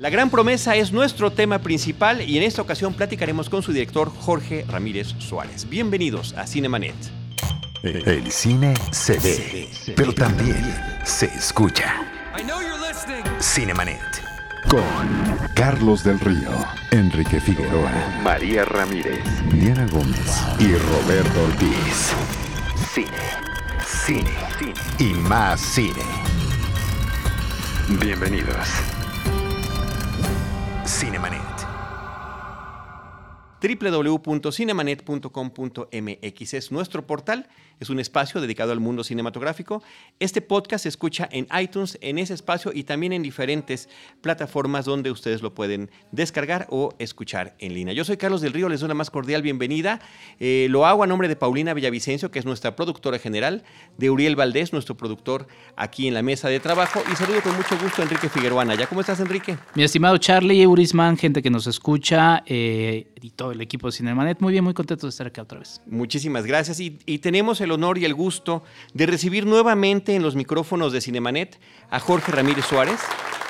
La gran promesa es nuestro tema principal y en esta ocasión platicaremos con su director Jorge Ramírez Suárez. Bienvenidos a Cinemanet. El cine se ve, pero también se escucha. Cinemanet. Con Carlos del Río, Enrique Figueroa, María Ramírez, Diana Gómez y Roberto Ortiz. Cine, cine, cine y más cine. Bienvenidos. Cinemanet www.cinemanet.com.mx es nuestro portal, es un espacio dedicado al mundo cinematográfico. Este podcast se escucha en iTunes, en ese espacio y también en diferentes plataformas donde ustedes lo pueden descargar o escuchar en línea. Yo soy Carlos del Río, les doy la más cordial bienvenida. Eh, lo hago a nombre de Paulina Villavicencio, que es nuestra productora general, de Uriel Valdés, nuestro productor aquí en la mesa de trabajo, y saludo con mucho gusto a Enrique Figueroa. ¿Ya cómo estás, Enrique? Mi estimado Charlie, Urisman, gente que nos escucha, eh, el equipo de Cinemanet. Muy bien, muy contento de estar acá otra vez. Muchísimas gracias y, tenemos el honor y el gusto de recibir nuevamente en los micrófonos de Cinemanet a Jorge Ramírez Suárez.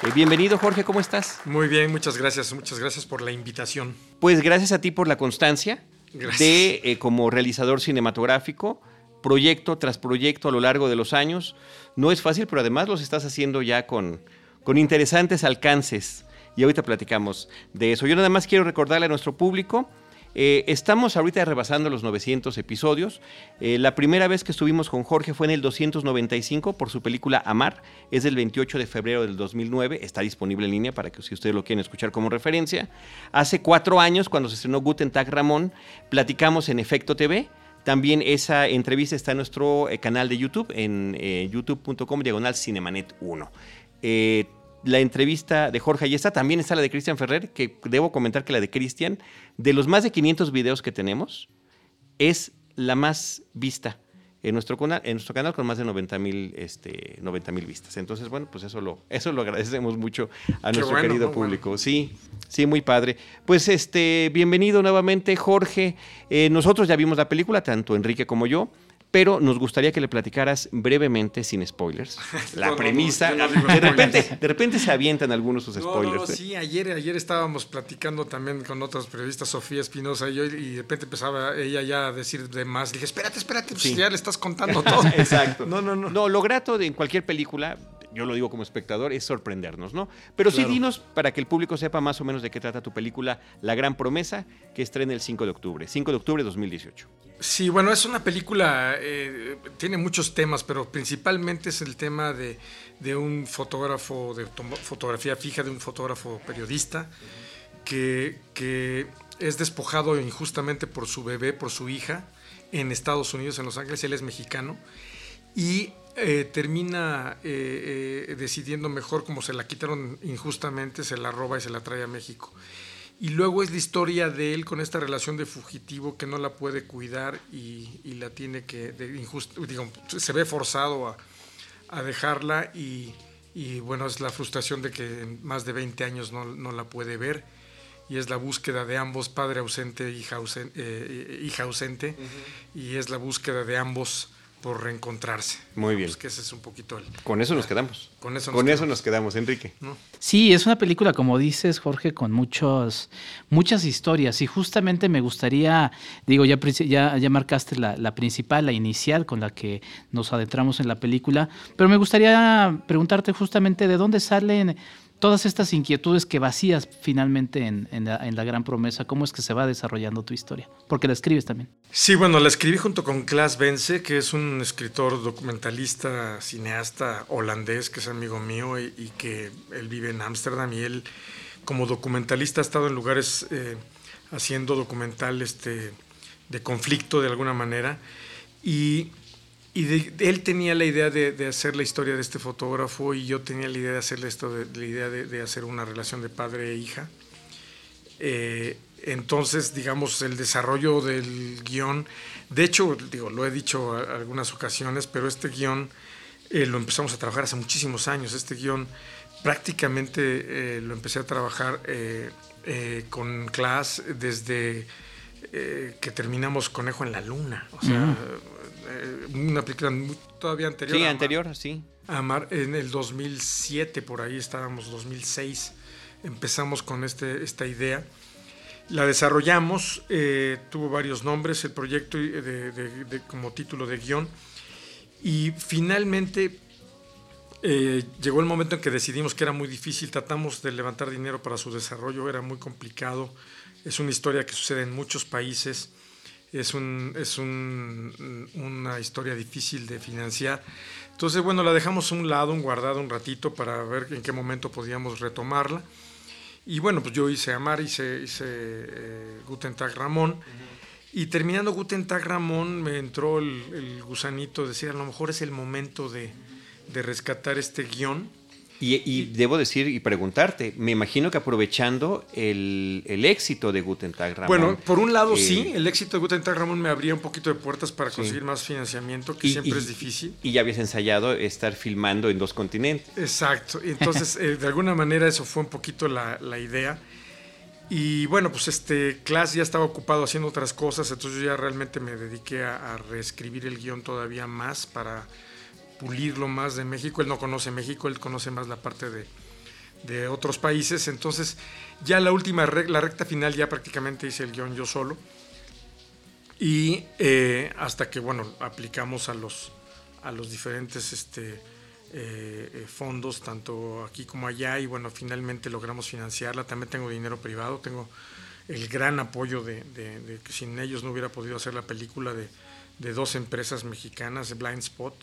Eh, bienvenido Jorge, ¿cómo estás? Muy bien, muchas gracias, muchas gracias por la invitación. Pues gracias a ti por la constancia de eh, como realizador cinematográfico proyecto tras proyecto a lo largo de los años. No es fácil, pero además los estás haciendo ya con, con interesantes alcances y ahorita platicamos de eso. Yo nada más quiero recordarle a nuestro público, eh, estamos ahorita rebasando los 900 episodios. Eh, la primera vez que estuvimos con Jorge fue en el 295 por su película Amar. Es del 28 de febrero del 2009. Está disponible en línea para que si ustedes lo quieren escuchar como referencia. Hace cuatro años, cuando se estrenó Guten Tag Ramón, platicamos en Efecto TV. También esa entrevista está en nuestro eh, canal de YouTube, en youtube.com diagonal Cinemanet 1 la entrevista de Jorge y esta también está la de Cristian Ferrer, que debo comentar que la de Cristian, de los más de 500 videos que tenemos, es la más vista en nuestro, canal, en nuestro canal con más de 90 mil este, vistas. Entonces, bueno, pues eso lo, eso lo agradecemos mucho a nuestro querido público. Sí, sí, muy padre. Pues este, bienvenido nuevamente, Jorge. Eh, nosotros ya vimos la película, tanto Enrique como yo pero nos gustaría que le platicaras brevemente, sin spoilers, la premisa. de, repente, de repente se avientan algunos sus spoilers. ¿eh? Sí, ayer, ayer estábamos platicando también con otras periodistas, Sofía Espinosa y yo, y de repente empezaba ella ya a decir de más. Dije, espérate, espérate, pues ya le estás contando todo. Exacto. No, no, no. No, lo grato de en cualquier película, yo lo digo como espectador, es sorprendernos, ¿no? Pero sí dinos para que el público sepa más o menos de qué trata tu película La Gran Promesa, que estrena el 5 de octubre, 5 de octubre de 2018. Sí, bueno, es una película, eh, tiene muchos temas, pero principalmente es el tema de, un fotógrafo, de fotografía fija, de un fotógrafo periodista, que, es despojado injustamente por su bebé, por su hija, en Estados Unidos, en Los Ángeles, él es mexicano, y eh, termina eh, decidiendo mejor, como se la quitaron injustamente, se la roba y se la trae a México. Y luego es la historia de él con esta relación de fugitivo que no la puede cuidar y, la tiene que, de digo, se ve forzado a, dejarla y, bueno, es la frustración de que más de 20 años no, la puede ver y es la búsqueda de ambos, padre ausente, hija ausente, eh, hija ausente y es la búsqueda de ambos por reencontrarse. Muy bien. Pues que ese es un poquito el... Con eso nos quedamos. Con eso nos, con quedamos. Eso nos quedamos, Enrique. Sí, es una película, como dices, Jorge, con muchos, muchas historias. Y justamente me gustaría, digo, ya, ya, ya marcaste la, la, principal, la inicial, con la que nos adentramos en la película. Pero me gustaría preguntarte justamente de dónde salen todas estas inquietudes que vacías finalmente en, la, gran promesa, ¿cómo es que se va desarrollando tu historia? Porque la escribes también. Sí, bueno, la escribí junto con Klaas Bense, que es un escritor, documentalista, cineasta holandés, que es amigo mío y, que él vive en Ámsterdam y él como documentalista ha estado en lugares eh, haciendo documental este, de conflicto de alguna manera. Y y él tenía la idea de, hacer la historia de este fotógrafo y yo tenía la idea de hacerle esto, de, la idea de, hacer una relación de padre e hija. Eh, entonces, digamos, el desarrollo del guion, de hecho, digo, lo he dicho algunas ocasiones, pero este guion eh, lo empezamos a trabajar hace muchísimos años. Este guion prácticamente eh, lo empecé a trabajar con Class desde que terminamos Conejo en la Luna. O sea, eh, una película todavía anterior. Sí, anterior, sí. Amar, en el 2007, por ahí estábamos, 2006. empezamos con este, esta idea. La desarrollamos, eh, tuvo varios nombres el proyecto de, como título de guion y finalmente eh, llegó el momento en que decidimos que era muy difícil, tratamos de levantar dinero para su desarrollo, era muy complicado, es una historia que sucede en muchos países, es, un, es una historia difícil de financiar. Entonces, bueno, la dejamos un lado, un guardado un ratito para ver en qué momento podíamos retomarla. Y bueno, pues yo hice Amar, hice, hice eh, Guten Tag Ramón. Y terminando Guten Tag Ramón, me entró el, gusanito de decir, a lo mejor es el momento de, de rescatar este guion y, debo decir y preguntarte, me imagino que aprovechando el, éxito de Guten Tag Ramón. Bueno, por un lado sí, eh, el éxito de Guten Tag Ramón me abría un poquito de puertas para conseguir más financiamiento, que siempre es difícil. Y ya habías ensayado estar filmando en dos continentes. Exacto, entonces eh, de alguna manera eso fue un poquito la, idea. Y bueno, pues este Class ya estaba ocupado haciendo otras cosas, entonces yo ya realmente me dediqué a reescribir el guion todavía más para pulirlo más de México. Él no conoce México, él conoce más la parte de, otros países. Entonces, ya la última, la recta final, ya prácticamente hice el guion yo solo. Y eh, hasta que, bueno, aplicamos a los, a los diferentes este, eh, eh, fondos, tanto aquí como allá, y bueno, finalmente logramos financiarla. También tengo dinero privado, tengo el gran apoyo de, que sin ellos no hubiera podido hacer la película de, de dos empresas mexicanas, Blind Spot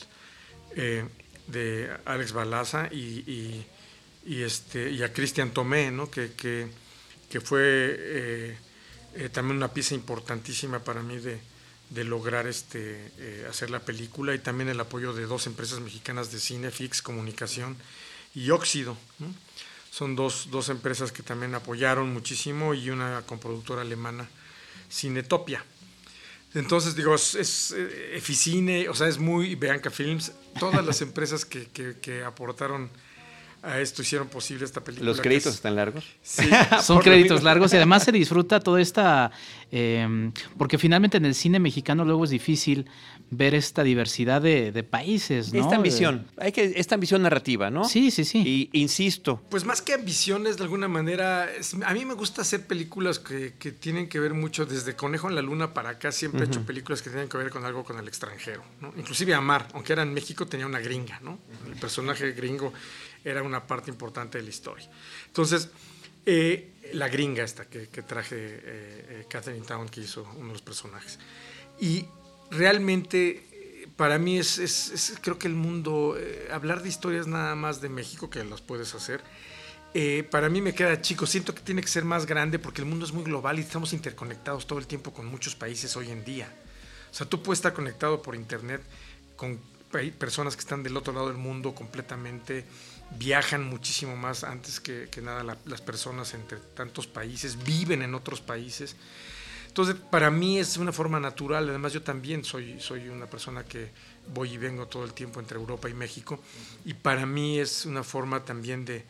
eh, de Alex Balaza y, este, y a Cristian Tomé, ¿no? que, que, fue eh, eh, también una pieza importantísima para mí de, lograr este, hacer la película y también el apoyo de dos empresas mexicanas de cine, Fix Comunicación y Óxido. Son dos, dos, empresas que también apoyaron muchísimo y una comproductora alemana, Cinetopia. Entonces, digo, es, es eh, Eficine, o sea, es muy Beanca Films, todas las empresas que, que, aportaron a esto hicieron posible esta película. ¿Los créditos están largos? Sí, son créditos largos y además se disfruta toda esta... Em, porque finalmente en el cine mexicano luego es difícil ver esta diversidad de, países, ¿no? Esta ambición, hay que, esta ambición narrativa, ¿no? Sí, sí, sí. Y insisto. Pues más que ambiciones, de alguna manera, a mí me gusta hacer películas que, tienen que ver mucho, desde Conejo en la Luna para acá, siempre he hecho películas que tienen que ver con algo con el extranjero, ¿no? Inclusive Amar, aunque era en México, tenía una gringa, ¿no? El personaje gringo era una parte importante de la historia. Entonces, eh, la gringa esta que, traje eh, eh, Catherine Town, que hizo uno de los personajes. Y realmente para mí es, creo que el mundo, eh, hablar de historias nada más de México, que las puedes hacer, eh, para mí me queda chico, siento que tiene que ser más grande porque el mundo es muy global y estamos interconectados todo el tiempo con muchos países hoy en día. O sea, tú puedes estar conectado por internet con personas que están del otro lado del mundo completamente, viajan muchísimo más antes que, nada las personas entre tantos países, viven en otros países. Entonces, para mí es una forma natural. Además, yo también soy, soy una persona que voy y vengo todo el tiempo entre Europa y México. Y para mí es una forma también de,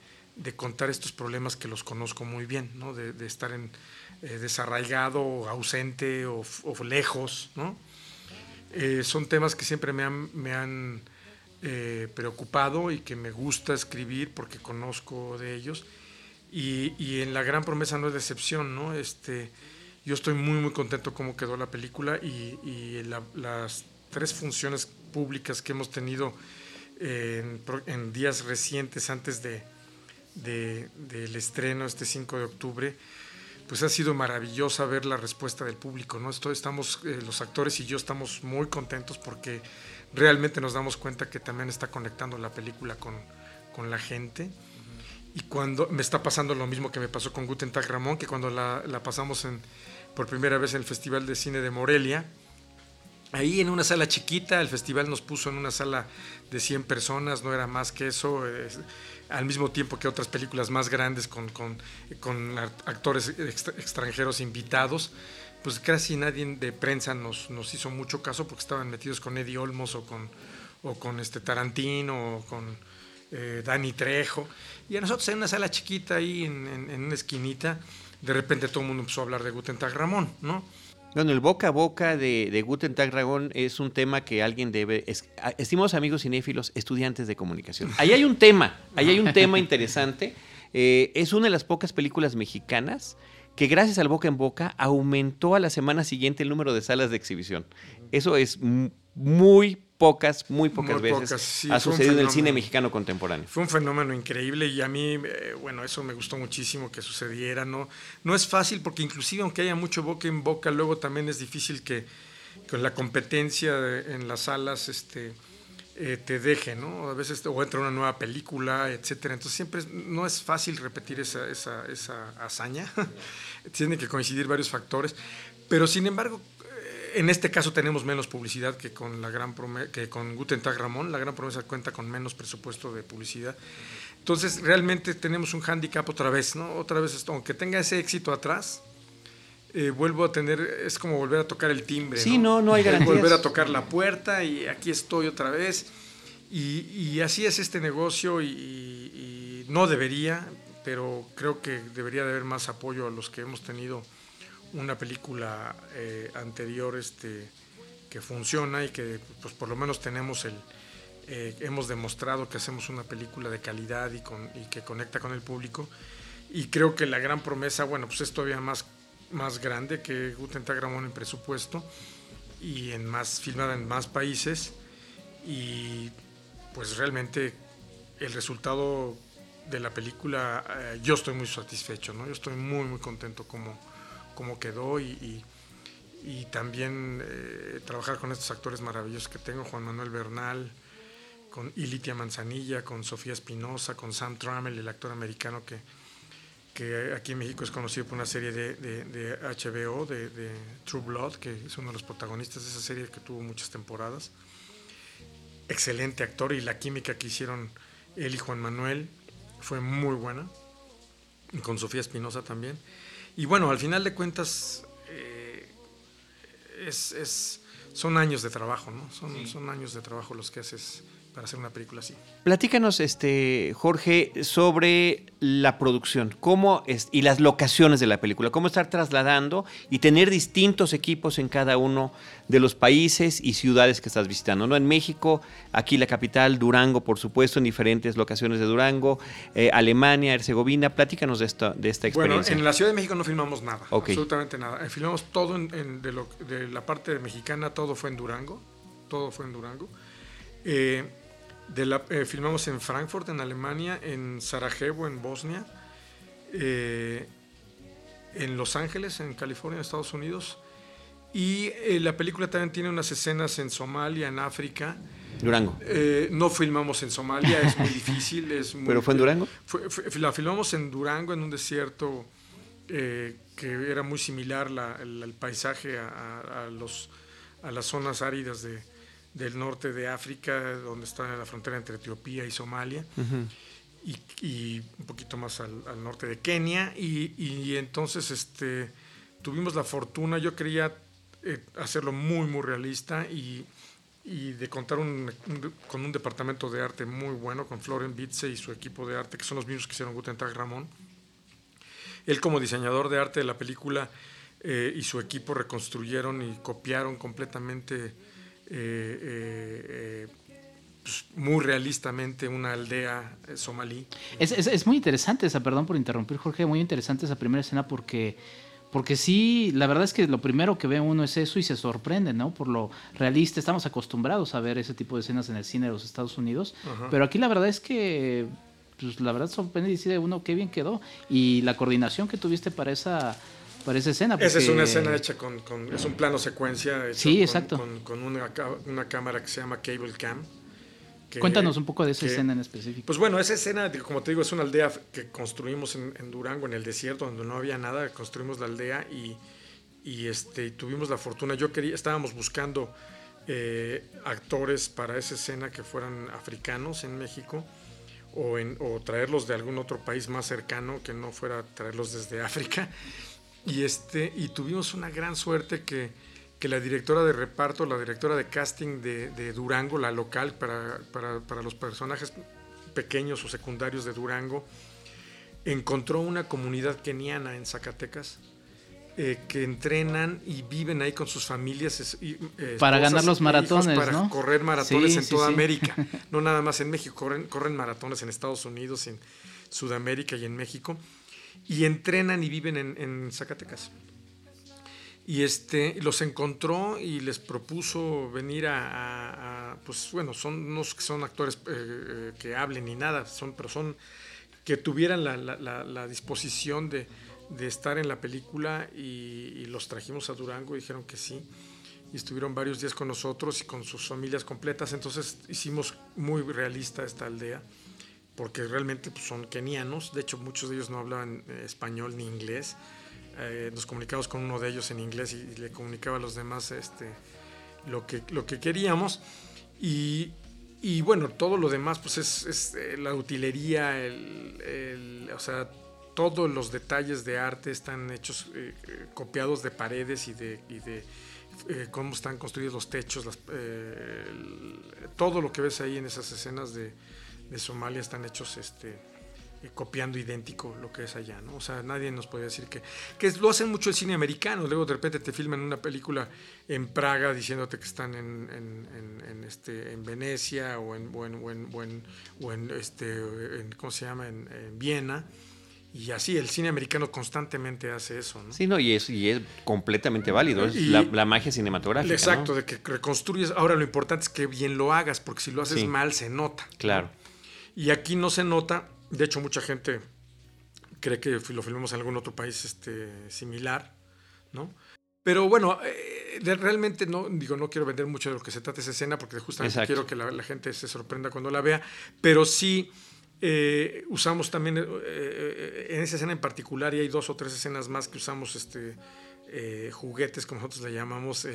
contar estos problemas que los conozco muy bien, ¿no? de, estar en, eh, desarraigado, ausente o, lejos. ¿no? Eh, son temas que siempre me han, me han eh, preocupado y que me gusta escribir porque conozco de ellos. Y, y en La Gran Promesa no es decepción, ¿no? Este, yo estoy muy, muy contento cómo quedó la película y, las tres funciones públicas que hemos tenido en, días recientes antes de, del estreno, este 5 de octubre, pues ha sido maravillosa ver la respuesta del público, ¿no? estamos, eh, los actores y yo estamos muy contentos porque realmente nos damos cuenta que también está conectando la película con, con la gente. Y cuando me está pasando lo mismo que me pasó con Guten Tag Ramón, que cuando la, la pasamos por primera vez en el Festival de Cine de Morelia. Ahí en una sala chiquita, el festival nos puso en una sala de 100 personas, no era más que eso, al mismo tiempo que otras películas más grandes con, con, con actores extranjeros invitados, pues casi nadie de prensa nos, nos hizo mucho caso porque estaban metidos con Eddie Olmos o con, o con este Tarantino o con eh, Dani Trejo. Y a nosotros en una sala chiquita ahí en, en una esquinita, de repente todo el mundo empezó a hablar de Guten Tag Ramón, ¿no? Bueno, el boca a boca de, de Guten Tag Ramón es un tema que alguien debe, estimados amigos cinéfilos, estudiantes de comunicación. Ahí hay un tema, ahí hay un tema interesante Eh, es una de las pocas películas mexicanas que gracias al boca en boca aumentó a la semana siguiente el número de salas de exhibición. Eso es muy pocas, muy pocas veces ha sucedido en el cine mexicano contemporáneo. Fue un fenómeno increíble y a mí, eh, bueno, eso me gustó muchísimo que sucediera. No, no es fácil porque inclusive aunque haya mucho boca en boca, luego también es difícil que con la competencia en las salas este, eh, te deje, ¿no? A veces o entra una nueva película, etcétera. Entonces siempre no es fácil repetir esa, esa, esa hazaña. Tienen que coincidir varios factores. Pero sin embargo, en este caso tenemos menos publicidad que con la gran que con Guten Tag Ramón. La gran promesa cuenta con menos presupuesto de publicidad. Entonces, realmente tenemos un hándicap otra vez, ¿no? Otra vez, aunque tenga ese éxito atrás, eh, vuelvo a tener, es como volver a tocar el timbre. Sí, no, no, hay garantías. Volver a tocar la puerta y aquí estoy otra vez. Y, así es este negocio y, y, no debería, pero creo que debería de haber más apoyo a los que hemos tenido una película eh, anterior este, que funciona y que pues por lo menos tenemos el, eh, hemos demostrado que hacemos una película de calidad y, con, y, que conecta con el público. Y creo que la gran promesa, bueno, pues es todavía más, más grande que Guten Tag Ramón en presupuesto y en más, filmada en más países. Y pues realmente el resultado de la película, eh, yo estoy muy satisfecho, ¿no? Yo estoy muy, muy contento como cómo quedó y, y, también eh, trabajar con estos actores maravillosos que tengo, Juan Manuel Bernal, con Ilitia Manzanilla, con Sofía Espinosa, con Sam Trammell, el actor americano que, que aquí en México es conocido por una serie de, HBO, de, True Blood, que es uno de los protagonistas de esa serie que tuvo muchas temporadas. Excelente actor y la química que hicieron él y Juan Manuel fue muy buena, con Sofía Espinosa también. Y bueno, al final de cuentas, eh, es, son años de trabajo, ¿no? Son, son años de trabajo los que haces para hacer una película así. Platícanos, este, Jorge, sobre la producción cómo es, y las locaciones de la película, cómo estar trasladando y tener distintos equipos en cada uno de los países y ciudades que estás visitando. ¿no? En México, aquí la capital, Durango, por supuesto, en diferentes locaciones de Durango, eh, Alemania, Herzegovina. Platícanos de, esta, de esta experiencia. Bueno, en la Ciudad de México no filmamos nada, absolutamente nada. Eh, filmamos todo en, de, de, la parte mexicana, todo fue en Durango, todo fue en Durango. Eh, eh, filmamos en Frankfurt, en Alemania, en Sarajevo, en Bosnia, eh, en Los Ángeles, en California, en Estados Unidos. Y eh, la película también tiene unas escenas en Somalia, en África. Durango. no filmamos en Somalia, es muy difícil. Es ¿Pero fue en Durango? la filmamos en Durango, en un desierto que era muy similar el, paisaje a, los, a las zonas áridas de, del norte de África, donde está la frontera entre Etiopía y Somalia, y, un poquito más al, norte de Kenia. Y, entonces este, tuvimos la fortuna, yo quería eh, hacerlo muy, muy realista y, de contar con un departamento de arte muy bueno, con Floren Bitze y su equipo de arte, que son los mismos que hicieron Guten Tag Ramón. Él como diseñador de arte de la película eh, y su equipo reconstruyeron y copiaron completamente eh, eh, eh, pues, muy realistamente una aldea somalí. Es, muy interesante esa, perdón por interrumpir Jorge, muy interesante esa primera escena porque... Porque sí, la verdad es que lo primero que ve uno es eso y se sorprende, ¿no? Por lo realista. Estamos acostumbrados a ver ese tipo de escenas en el cine de los Estados Unidos. Pero aquí la verdad es que, pues la verdad sorprende y dice uno qué bien quedó. Y la coordinación que tuviste para esa para esa escena. Esa es una escena hecha con, es un plano secuencia. sí, exacto. Con, una, una, cámara que se llama Cable Cam. Cuéntanos un poco de esa escena en específico. Pues bueno, esa escena, como te digo, es una aldea que construimos en, Durango, en el desierto, donde no había nada. Construimos la aldea y, y este, tuvimos la fortuna. Yo quería, estábamos buscando eh, actores para esa escena que fueran africanos en México. O, en, o traerlos de algún otro país más cercano que no fuera traerlos desde África. Y, este, y tuvimos una gran suerte que, que la directora de reparto, la directora de casting de, de Durango, la local para, para, para, los personajes pequeños o secundarios de Durango, encontró una comunidad keniana en Zacatecas eh, que entrenan y viven ahí con sus familias. Eh, para ganar los maratones, para correr maratones en toda América, no nada más en México, corren, corren maratones en Estados Unidos, en Sudamérica y en México, y entrenan y viven en, Zacatecas. Y este, los encontró y les propuso venir a, pues bueno, son que son actores eh, eh, que hablen ni nada, son, pero son que tuvieran la, disposición de, estar en la película y, los trajimos a Durango y dijeron que sí. Y estuvieron varios días con nosotros y con sus familias completas. Entonces hicimos muy realista esta aldea porque realmente pues, son kenianos, de hecho muchos de ellos no hablaban eh, español ni inglés, eh, nos comunicamos con uno de ellos en inglés y, le comunicaba a los demás este, lo, que, lo que queríamos. Y, y bueno, todo lo demás pues es, eh, la utilería, el, o sea, todos los detalles de arte están hechos, copiados de paredes y de, y de cómo están construidos los techos, las, todo lo que ves ahí en esas escenas de de Somalia están hechos este, eh, copiando idéntico lo que es allá, ¿no? O sea, nadie nos puede decir que, que lo hacen mucho el cine americano, luego de repente te filman una película en Praga diciéndote que están en, en, este, en Venecia o en, o en, o en, este, ¿cómo se llama? En, Viena. Y así, el cine americano constantemente hace eso, ¿no? Sí, no, y es, y es completamente válido, es la, magia cinematográfica. Exacto, de que reconstruyes. Ahora, lo importante es que bien lo hagas, porque si lo haces mal, se nota. Claro. Y aquí no se nota, de hecho mucha gente cree que lo filmamos en algún otro país este, similar, ¿no? Pero bueno, eh, realmente no, digo, no quiero vender mucho de lo que se trata esa escena porque justamente quiero que la, gente se sorprenda cuando la vea, pero sí eh, usamos también, eh, en esa escena en particular, y hay dos o tres escenas más que usamos este, eh, juguetes, como nosotros le llamamos,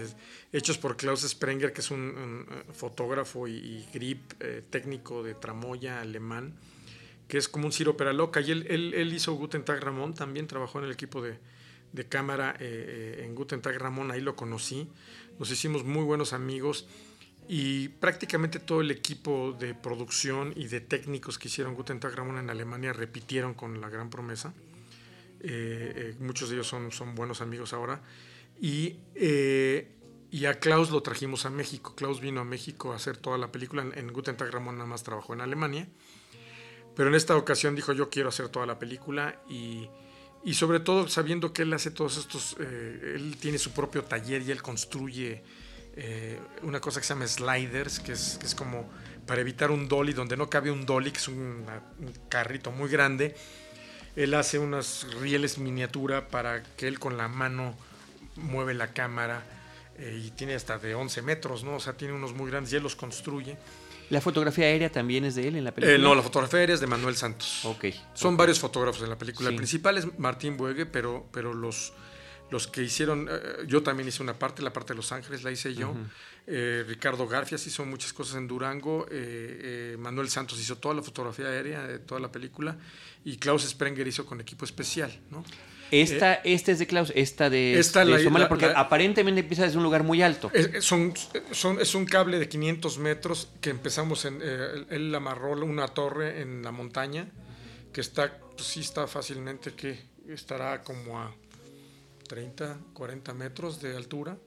hechos por Klaus Sprenger, que es un, fotógrafo y, grip eh, técnico de tramoya alemán, que es como un Ciro Loca. Y él, él, hizo Guten Tag Ramón, también trabajó en el equipo de, de cámara eh, en Guten Tag Ramón, ahí lo conocí. Nos hicimos muy buenos amigos y prácticamente todo el equipo de producción y de técnicos que hicieron Guten Tag Ramón en Alemania repitieron con la gran promesa. Eh, eh, muchos de ellos son, son buenos amigos ahora. Y, eh, y, a Klaus lo trajimos a México. Klaus vino a México a hacer toda la película. En, Guten Tag Ramón nada más trabajó en Alemania. Pero en esta ocasión dijo yo quiero hacer toda la película y, y sobre todo sabiendo que él hace todos estos, él tiene su propio taller y él construye una cosa que se llama sliders, que es, que es como para evitar un dolly, donde no cabe un dolly, que es un carrito muy grande, él hace unas rieles miniatura para que él con la mano mueve la cámara eh, y tiene hasta de 11 metros, ¿no? O sea, tiene unos muy grandes y él los construye. ¿La fotografía aérea también es de él en la película? Eh, no, la fotografía aérea es de Manuel Santos. Ok. Son varios fotógrafos en la película. El principal es Martín Buegue, pero, pero los, los que hicieron, eh, yo también hice una parte, la parte de Los Ángeles la hice yo. Eh, Ricardo Garfias hizo muchas cosas en Durango. Eh, Manuel Santos hizo toda la fotografía aérea de toda la película. Y Klaus Sprenger hizo con equipo especial, ¿no? Esta, esta es de Klaus, esta de, esta Somalia, porque aparentemente empieza desde un lugar muy alto. Es, son, son, es un cable de 500 metros que empezamos en. él amarró una torre en la montaña que está, pues sí está fácilmente que estará como a 30, 40 metros de altura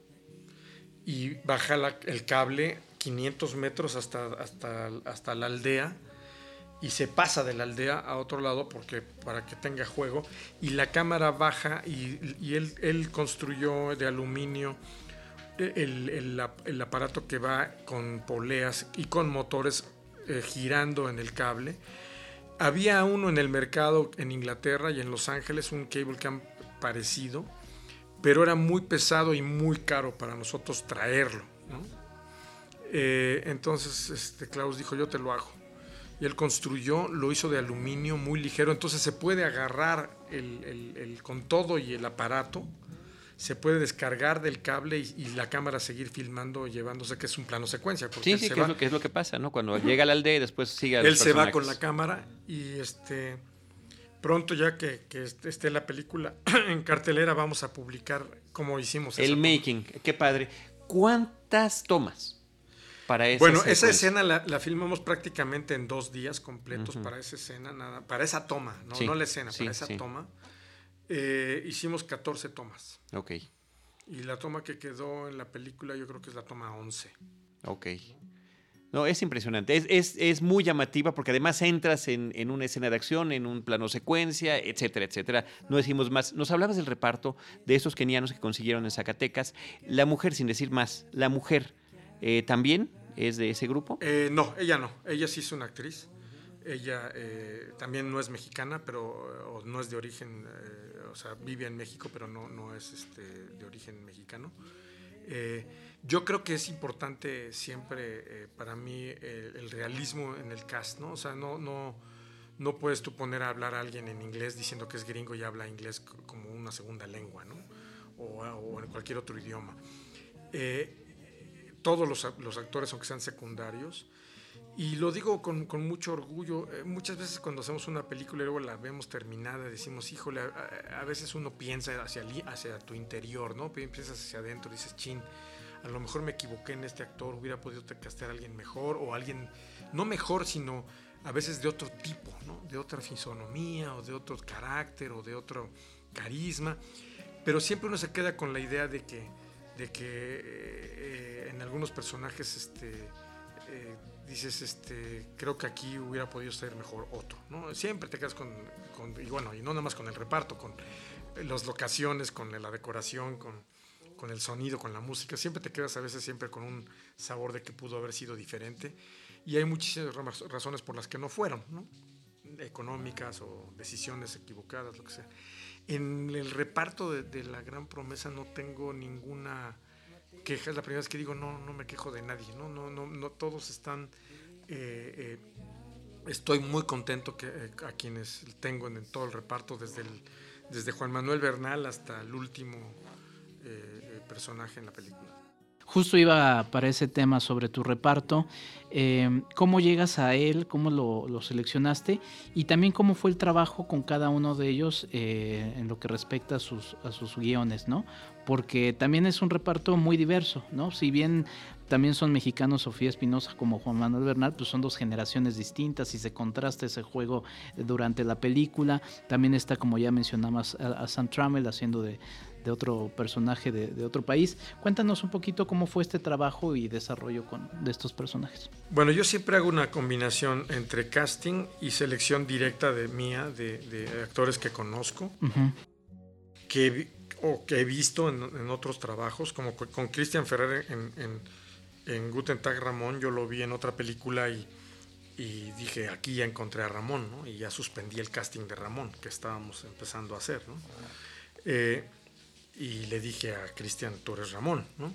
y baja el cable 500 metros hasta, hasta, hasta la aldea y se pasa de la aldea a otro lado porque para que tenga juego y la cámara baja y, él, él, construyó de aluminio el, el, aparato que va con poleas y con motores eh, girando en el cable. Había uno en el mercado en Inglaterra y en Los Ángeles, un cable cam parecido, pero era muy pesado y muy caro para nosotros traerlo. Eh, entonces este, Klaus dijo, yo te lo hago. Y él construyó, lo hizo de aluminio muy ligero, entonces se puede agarrar el, con todo y el aparato, se puede descargar del cable y, la cámara seguir filmando, llevándose, que es un plano secuencia. sí, sí, que, es lo, que es lo que pasa, ¿no? Cuando llega la aldea y después sigue a Él se va con la cámara y este pronto ya que, esté la película en cartelera vamos a publicar como hicimos. El making, qué padre. ¿Cuántas tomas para esa Bueno, esa escena la, filmamos prácticamente en dos días completos para esa escena, nada, para esa toma, no, la escena, para esa toma. Eh, hicimos 14 tomas. Ok. Y la toma que quedó en la película yo creo que es la toma 11. Ok. No, es impresionante. Es, es, muy llamativa porque además entras en, en, una escena de acción, en un plano secuencia, etcétera, etcétera. No decimos más. Nos hablabas del reparto de esos kenianos que consiguieron en Zacatecas. La mujer, sin decir más, la mujer eh, también es de ese grupo. Eh, no, ella no. Ella sí es una actriz. Ella eh, también no es mexicana, pero no es de origen, o sea, vive en México, pero no, no es este, de origen mexicano. Yo creo que es importante siempre eh, para mí el, realismo en el cast, ¿no? O sea, no, no, no puedes tú poner a hablar a alguien en inglés diciendo que es gringo y habla inglés como una segunda lengua, ¿no? O, en cualquier otro idioma. Eh, todos los, los, actores, aunque sean secundarios, y lo digo con, con mucho orgullo, eh, muchas veces cuando hacemos una película y luego la vemos terminada, decimos, híjole, a, veces uno piensa hacia, hacia tu interior, ¿no? Piensas hacia adentro, dices, chin a lo mejor me equivoqué en este actor, hubiera podido castear a alguien mejor o alguien, no mejor, sino a veces de otro tipo, ¿no? de otra fisonomía o de otro carácter o de otro carisma, pero siempre uno se queda con la idea de que, de que eh, en algunos personajes este, eh, dices, este, creo que aquí hubiera podido ser mejor otro, ¿no? Siempre te quedas con, con, y bueno, y no nada más con el reparto, con las locaciones, con la decoración, con con el sonido, con la música, siempre te quedas a veces siempre con un sabor de que pudo haber sido diferente y hay muchísimas razones por las que no fueron, ¿no? económicas o decisiones equivocadas, lo que sea. En el reparto de, la gran promesa no tengo ninguna queja, es la primera vez que digo no, no me quejo de nadie, no, no, no, no todos están... Eh, eh, estoy muy contento que, eh, a quienes tengo en, todo el reparto, desde, desde Juan Manuel Bernal hasta el último personaje en la película. Justo iba para ese tema sobre tu reparto. Eh, ¿Cómo llegas a él? ¿Cómo lo, seleccionaste? Y también cómo fue el trabajo con cada uno de ellos en lo que respecta a sus, a sus guiones, ¿no? Porque también es un reparto muy diverso, ¿no? Si bien también son mexicanos Sofía Espinosa como Juan Manuel Bernal, pues son dos generaciones distintas y se contrasta ese juego durante la película. También está, como ya mencionamos, a Sam Trammell haciendo de, de otro personaje de, otro país. Cuéntanos un poquito cómo fue este trabajo y desarrollo con, de estos personajes. Bueno, yo siempre hago una combinación entre casting y selección directa de mía, de, actores que conozco, que, o que he visto en, otros trabajos, como con Christian Ferrer en, en, Guten Tag Ramón, yo lo vi en otra película y, dije, aquí ya encontré a Ramón, ¿no? y ya suspendí el casting de Ramón, que estábamos empezando a hacer. ¿no? Eh, y le dije a Cristian, Torres Ramón. ¿no?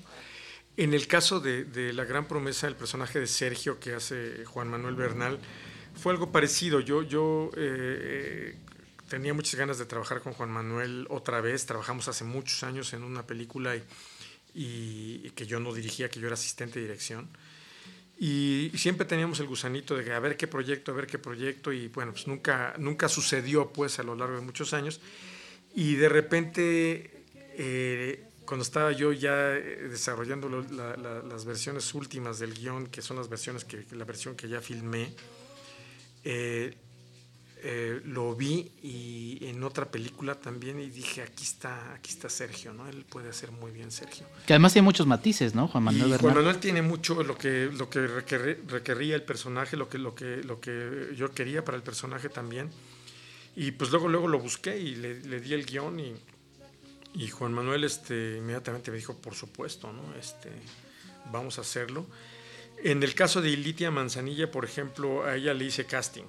En el caso de, La Gran Promesa, el personaje de Sergio que hace Juan Manuel Bernal, fue algo parecido. Yo, yo eh, tenía muchas ganas de trabajar con Juan Manuel otra vez. Trabajamos hace muchos años en una película y, que yo no dirigía, que yo era asistente de dirección. Y, siempre teníamos el gusanito de que a ver qué proyecto, a ver qué proyecto. Y bueno, pues nunca, nunca sucedió pues a lo largo de muchos años. Y de repente eh, cuando estaba yo ya eh, desarrollando las versiones últimas del guion, que son las versiones que la versión que ya filmé, eh, lo vi y en otra película también y dije aquí está aquí está Sergio no él puede hacer muy bien Sergio que además tiene muchos matices no Juan Manuel Juan Manuel tiene mucho lo que lo que requería el personaje lo que lo que lo que yo quería para el personaje también y pues luego luego lo busqué y le, le di el guion y y Juan Manuel este, inmediatamente me dijo, por supuesto, ¿no? este, vamos a hacerlo. En el caso de Ilitia Manzanilla, por ejemplo, a ella le hice casting.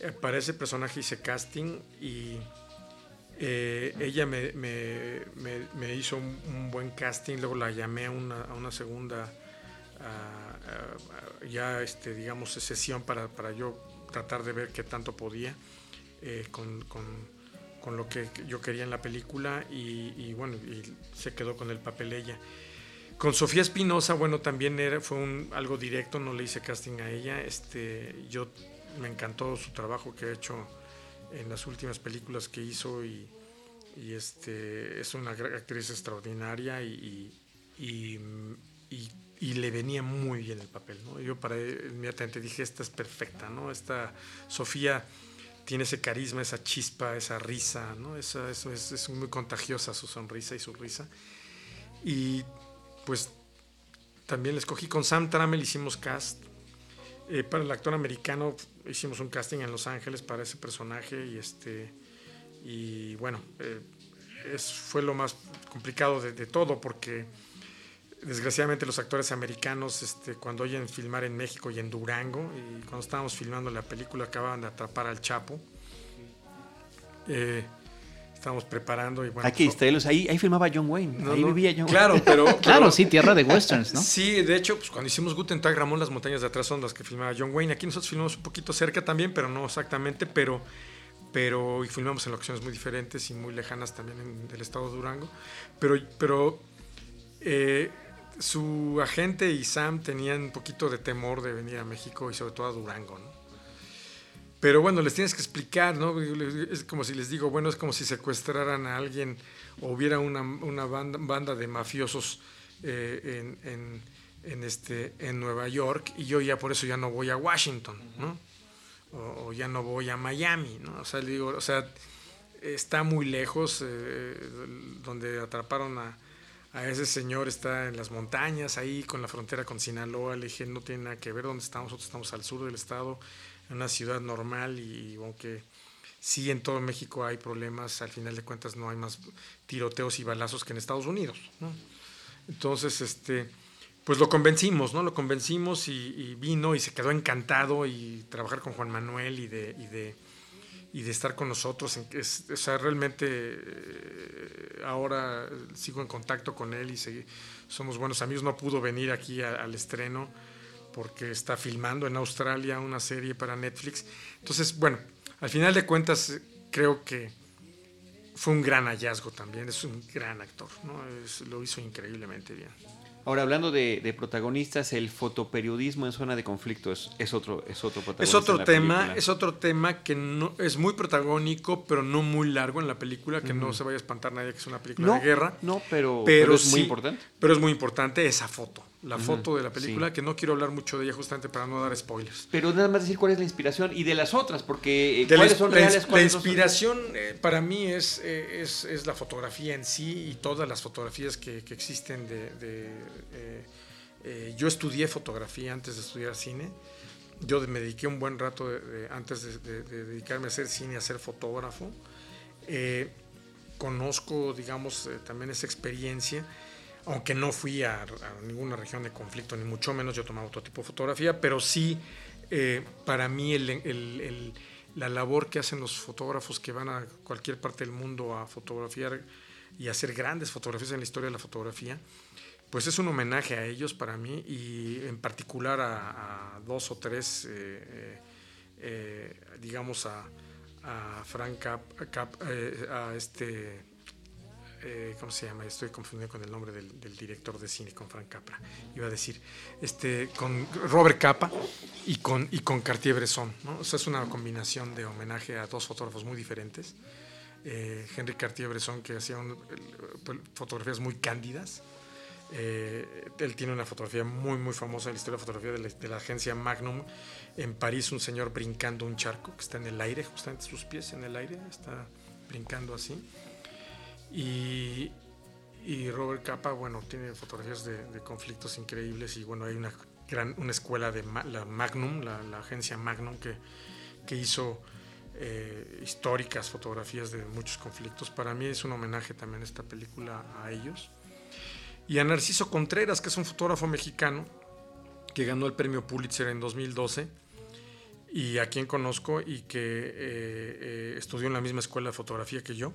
Eh, para ese personaje hice casting y eh, ella me, me, me, hizo un, buen casting, luego la llamé a una, a una segunda, ya este, digamos, sesión para, para, yo tratar de ver qué tanto podía eh, con, con con lo que yo quería en la película y, bueno, y se quedó con el papel ella. Con Sofía Espinosa, bueno, también era, fue un, algo directo, no le hice casting a ella. Este, yo me encantó su trabajo que ha hecho en las últimas películas que hizo y, este, es una actriz extraordinaria y, y, le venía muy bien el papel. ¿no? Yo para inmediatamente dije, esta es perfecta, ¿no? Esta Sofía tiene ese carisma, esa chispa, esa risa, ¿no? Eso, eso es, muy contagiosa su sonrisa y su risa. Y pues también le escogí. Con Sam Trammell hicimos cast. Eh, para el actor americano hicimos un casting en Los Ángeles para ese personaje y este y bueno eh, es, fue lo más complicado de, todo porque desgraciadamente los actores americanos este, cuando oyen filmar en México y en Durango y cuando estábamos filmando la película acababan de atrapar al Chapo. Eh, estábamos preparando y bueno. Aquí pues, ahí, ahí filmaba John Wayne, ahí vivía John claro, Wayne. Pero, claro, sí, tierra de westerns, ¿no? Sí, de hecho, pues cuando hicimos Guten Tag Ramón, las montañas de atrás son las que filmaba John Wayne. Aquí nosotros filmamos un poquito cerca también, pero no exactamente, pero, pero y filmamos en locaciones muy diferentes y muy lejanas también en, del estado de Durango. Pero, pero eh, su agente y Sam tenían un poquito de temor de venir a México y sobre todo a Durango, ¿no? Pero bueno, les tienes que explicar, ¿no? Es como si les digo, bueno, es como si secuestraran a alguien o hubiera una, una banda, banda, de mafiosos eh, en, en, en, este, en Nueva York y yo ya por eso ya no voy a Washington, ¿no? O, ya no voy a Miami, ¿no? O sea, digo, o sea, está muy lejos, eh, donde atraparon a, a ese señor está en las montañas, ahí con la frontera con Sinaloa. Le dije, no tiene nada que ver dónde estamos, nosotros estamos al sur del estado una ciudad normal y aunque sí en todo México hay problemas, al final de cuentas no hay más tiroteos y balazos que en Estados Unidos. ¿no? Entonces, este, pues lo convencimos, ¿no? Lo convencimos y, vino y se quedó encantado y trabajar con Juan Manuel y de, y de, y de estar con nosotros. Es, sea, realmente eh, ahora sigo en contacto con él y seguí, somos buenos amigos. No pudo venir aquí al estreno porque está filmando en Australia una serie para Netflix. Entonces, bueno, al final de cuentas creo que fue un gran hallazgo también, es un gran actor, ¿no? Es, lo hizo increíblemente bien. Ahora, hablando de, de, protagonistas, el fotoperiodismo en zona de conflicto es, es otro, es otro protagonista. Es otro tema, película. es otro tema que no, es muy protagónico, pero no muy largo en la película, que uh -huh. no se vaya a espantar nadie que es una película no, de guerra. No, pero, pero, pero es sí, muy importante. Pero es muy importante esa foto la uh -huh, foto de la película, sí. que no quiero hablar mucho de ella justamente para no dar spoilers. Pero nada más decir cuál es la inspiración y de las otras, porque eh, cuáles la, son reales, la, la inspiración no eh, para mí es, eh, es, es, la fotografía en sí y todas las fotografías que, que existen de... de eh, yo estudié fotografía antes de estudiar cine. Yo me dediqué un buen rato de, de, antes de, de, dedicarme a hacer cine, a ser fotógrafo. Conozco, digamos, también esa experiencia aunque no fui a, ninguna región de conflicto, ni mucho menos, yo tomaba otro tipo de fotografía, pero sí, eh, para mí la labor que hacen los fotógrafos que van a cualquier parte del mundo a fotografiar y hacer grandes fotografías en la historia de la fotografía, pues es un homenaje a ellos para mí y en particular a, dos o tres, eh, eh, digamos, a, Frank Cap, a este eh, ¿cómo se llama? Estoy confundido con el nombre del, del, director de cine, con Frank Capra. Iba a decir, este, con Robert Capa y con, y con Cartier-Bresson. ¿no? O sea, es una combinación de homenaje a dos fotógrafos muy diferentes. Eh, Henry Cartier-Bresson, que hacía un, fotografías muy cándidas. Eh, él tiene una fotografía muy, muy famosa en la historia de fotografía de la, de la, agencia Magnum. En París, un señor brincando un charco que está en el aire, justamente sus pies en el aire, está brincando así. Y, y, Robert Capa, bueno, tiene fotografías de, de, conflictos increíbles y bueno, hay una gran una escuela de Ma, la Magnum, la, la, agencia Magnum que, que hizo eh, históricas fotografías de muchos conflictos. Para mí es un homenaje también esta película a ellos. Y a Narciso Contreras, que es un fotógrafo mexicano que ganó el premio Pulitzer en 2012 y a quien conozco y que eh, eh, estudió en la misma escuela de fotografía que yo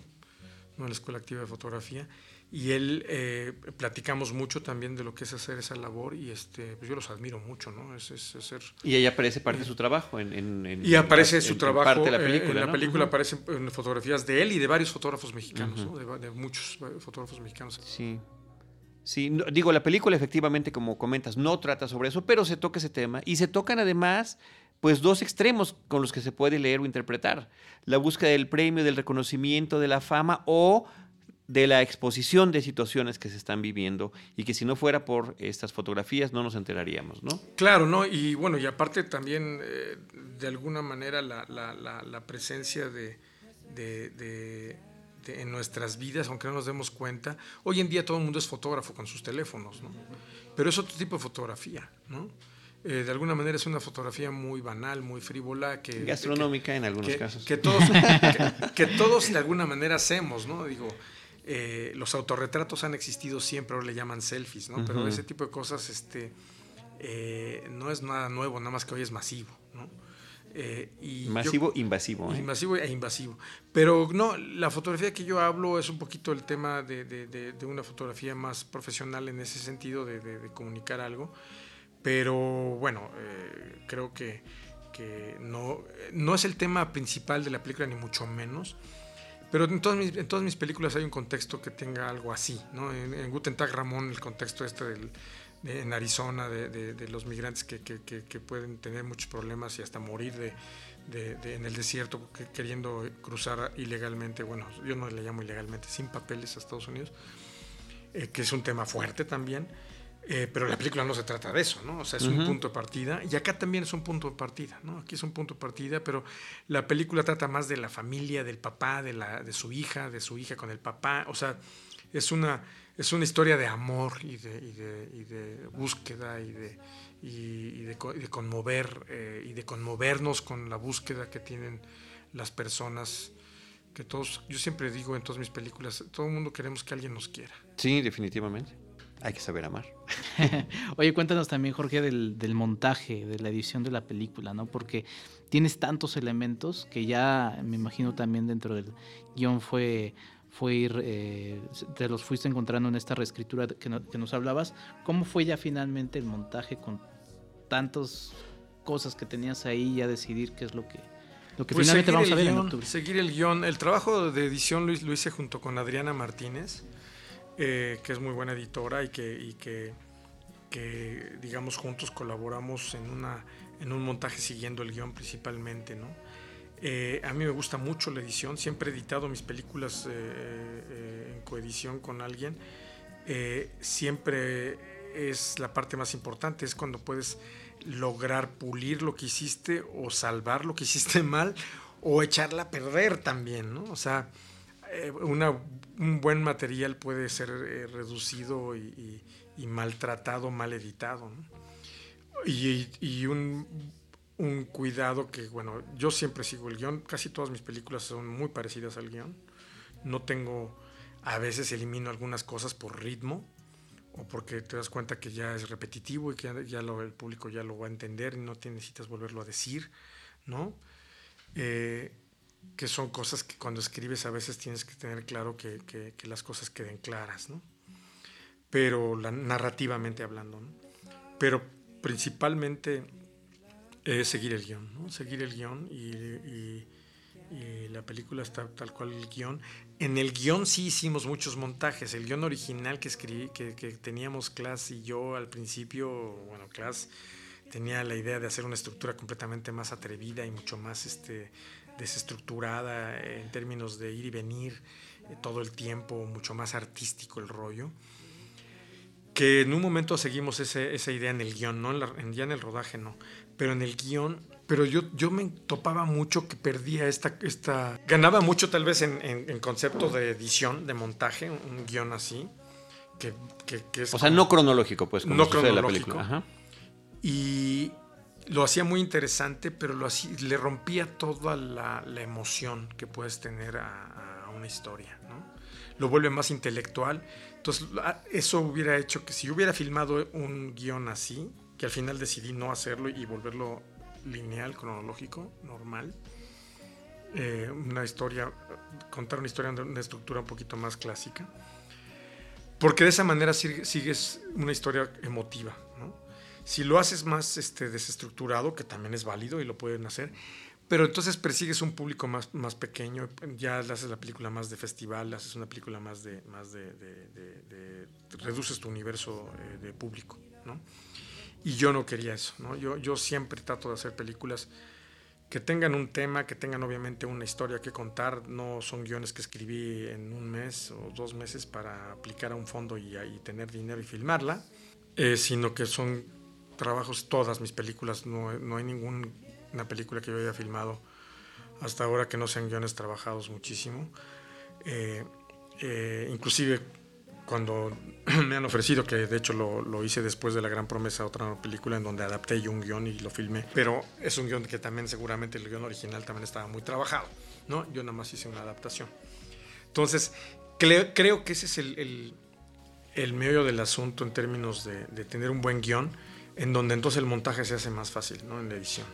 ¿no? en la Escuela Activa de Fotografía, y él eh, platicamos mucho también de lo que es hacer esa labor y este pues yo los admiro mucho no es, es, es ser, y ahí aparece parte de su trabajo en, en, en y aparece en, su trabajo parte de la película, en la ¿no? película uh -huh. aparecen fotografías de él y de varios fotógrafos mexicanos uh -huh. ¿no? de, de, muchos fotógrafos mexicanos sí Sí, no, digo, la película efectivamente, como comentas, no trata sobre eso, pero se toca ese tema y se tocan además pues dos extremos con los que se puede leer o interpretar. La búsqueda del premio, del reconocimiento, de la fama o de la exposición de situaciones que se están viviendo y que si no fuera por estas fotografías no nos enteraríamos, ¿no? Claro, ¿no? Y bueno, y aparte también eh, de alguna manera la, presencia de, de, en nuestras vidas, aunque no nos demos cuenta. Hoy en día todo el mundo es fotógrafo con sus teléfonos, ¿no? Pero es otro tipo de fotografía, ¿no? Eh, de alguna manera es una fotografía muy banal, muy frívola. Que, Gastronómica en algunos casos. Que todos, que, todos de alguna manera hacemos, ¿no? Digo, eh, los autorretratos han existido siempre, ahora le llaman selfies, ¿no? Pero ese tipo de cosas este, eh, no es nada nuevo, nada más que hoy es masivo, ¿no? y masivo, invasivo. Masivo e invasivo. Pero no, la fotografía que yo hablo es un poquito el tema de, de, de una fotografía más profesional en ese sentido, de, comunicar algo. Pero bueno, eh, creo que, no, no es el tema principal de la película, ni mucho menos. Pero en todas, mis, en todas mis películas hay un contexto que tenga algo así. ¿no? En, Guten Tag Ramón, el contexto este del, en Arizona de, los migrantes que, que, pueden tener muchos problemas y hasta morir de, en el desierto queriendo cruzar ilegalmente, bueno, yo no le llamo ilegalmente, sin papeles a Estados Unidos, eh, que es un tema fuerte también. Eh, pero la película no se trata de eso, ¿no? O sea, es un punto de partida. Y acá también es un punto de partida, ¿no? Aquí es un punto de partida, pero la película trata más de la familia, del papá, de, la, de su hija, de su hija con el papá. O sea, es una, es una historia de amor y de, y de, y de búsqueda y de, y, de, conmover eh, y de conmovernos con la búsqueda que tienen las personas que todos, yo siempre digo en todas mis películas, todo el mundo queremos que alguien nos quiera. Sí, definitivamente. Hay que saber amar. Oye, cuéntanos también, Jorge, del, montaje, de la edición de la película, ¿no? Porque tienes tantos elementos que ya me imagino también dentro del guion fue, fue ir, eh, te los fuiste encontrando en esta reescritura que, nos hablabas. ¿Cómo fue ya finalmente el montaje con tantas cosas que tenías ahí ya decidir qué es lo que, lo que pues finalmente vamos a ver en octubre? Seguir el guion. El trabajo de edición lo, lo hice junto con Adriana Martínez eh, que es muy buena editora y que, que, digamos, juntos colaboramos en, una, en un montaje siguiendo el guion principalmente, ¿no? Eh, a mí me gusta mucho la edición, siempre he editado mis películas eh, en coedición con alguien. siempre es la parte más importante, es cuando puedes lograr pulir lo que hiciste o salvar lo que hiciste mal o echarla a perder también, ¿no? O sea, eh, un buen material puede ser eh, reducido y, maltratado, mal editado. Y, un, cuidado que, bueno, yo siempre sigo el guion, casi todas mis películas son muy parecidas al guion. No tengo, a veces elimino algunas cosas por ritmo o porque te das cuenta que ya es repetitivo y que ya, el público ya lo va a entender y no necesitas volverlo a decir, ¿no? Eh, que son cosas que cuando escribes a veces tienes que tener claro que, que, las cosas queden claras, ¿no? Pero narrativamente hablando, ¿no? Pero principalmente es seguir el guion, ¿no? Seguir el guion y, y, la película está tal cual el guion. En el guion sí hicimos muchos montajes. El guion original que escribí, que, que teníamos Class y yo al principio, bueno, Class tenía la idea de hacer una estructura completamente más atrevida y mucho más este, desestructurada en términos de ir y venir eh, todo el tiempo, mucho más artístico el rollo. Que en un momento seguimos esa idea en el guion, ¿no? En ya en el rodaje no, pero en el guion, pero yo, yo me topaba mucho que perdía esta, esta ganaba mucho tal vez en, en, concepto de edición, de montaje, un, guion así, que, que, es... O sea, no cronológico, pues, como no cronológico. La película. Y, lo hacía muy interesante, pero lo le rompía toda la, emoción que puedes tener a, una historia. ¿no? Lo vuelve más intelectual. Entonces, eso hubiera hecho que si yo hubiera filmado un guion así, que al final decidí no hacerlo y volverlo lineal, cronológico, normal, eh, una historia, contar una historia de una estructura un poquito más clásica, porque de esa manera sigues una historia emotiva. Si lo haces más este, desestructurado, que también es válido y lo pueden hacer, pero entonces persigues un público más, más pequeño, ya haces la película más de festival, haces una película más de... Más de, reduces tu universo eh, de público, ¿no? Y yo no quería eso, ¿no? Yo, yo siempre trato de hacer películas que tengan un tema, que tengan obviamente una historia que contar, no son guiones que escribí en un mes o dos meses para aplicar a un fondo y, tener dinero y filmarla, eh, sino que son trabajos, todas mis películas, no, no hay ninguna película que yo haya filmado hasta ahora que no sean guiones trabajados muchísimo. Eh, eh, inclusive cuando me han ofrecido, que de hecho lo, hice después de La Gran Promesa, otra película en donde adapté yo un guion y lo filmé, pero es un guion que también seguramente el guion original también estaba muy trabajado, ¿no? Yo nada más hice una adaptación. Entonces, creo, que ese es el, el, meollo del asunto en términos de, de tener un buen guion en donde entonces el montaje se hace más fácil, ¿no? En la edición.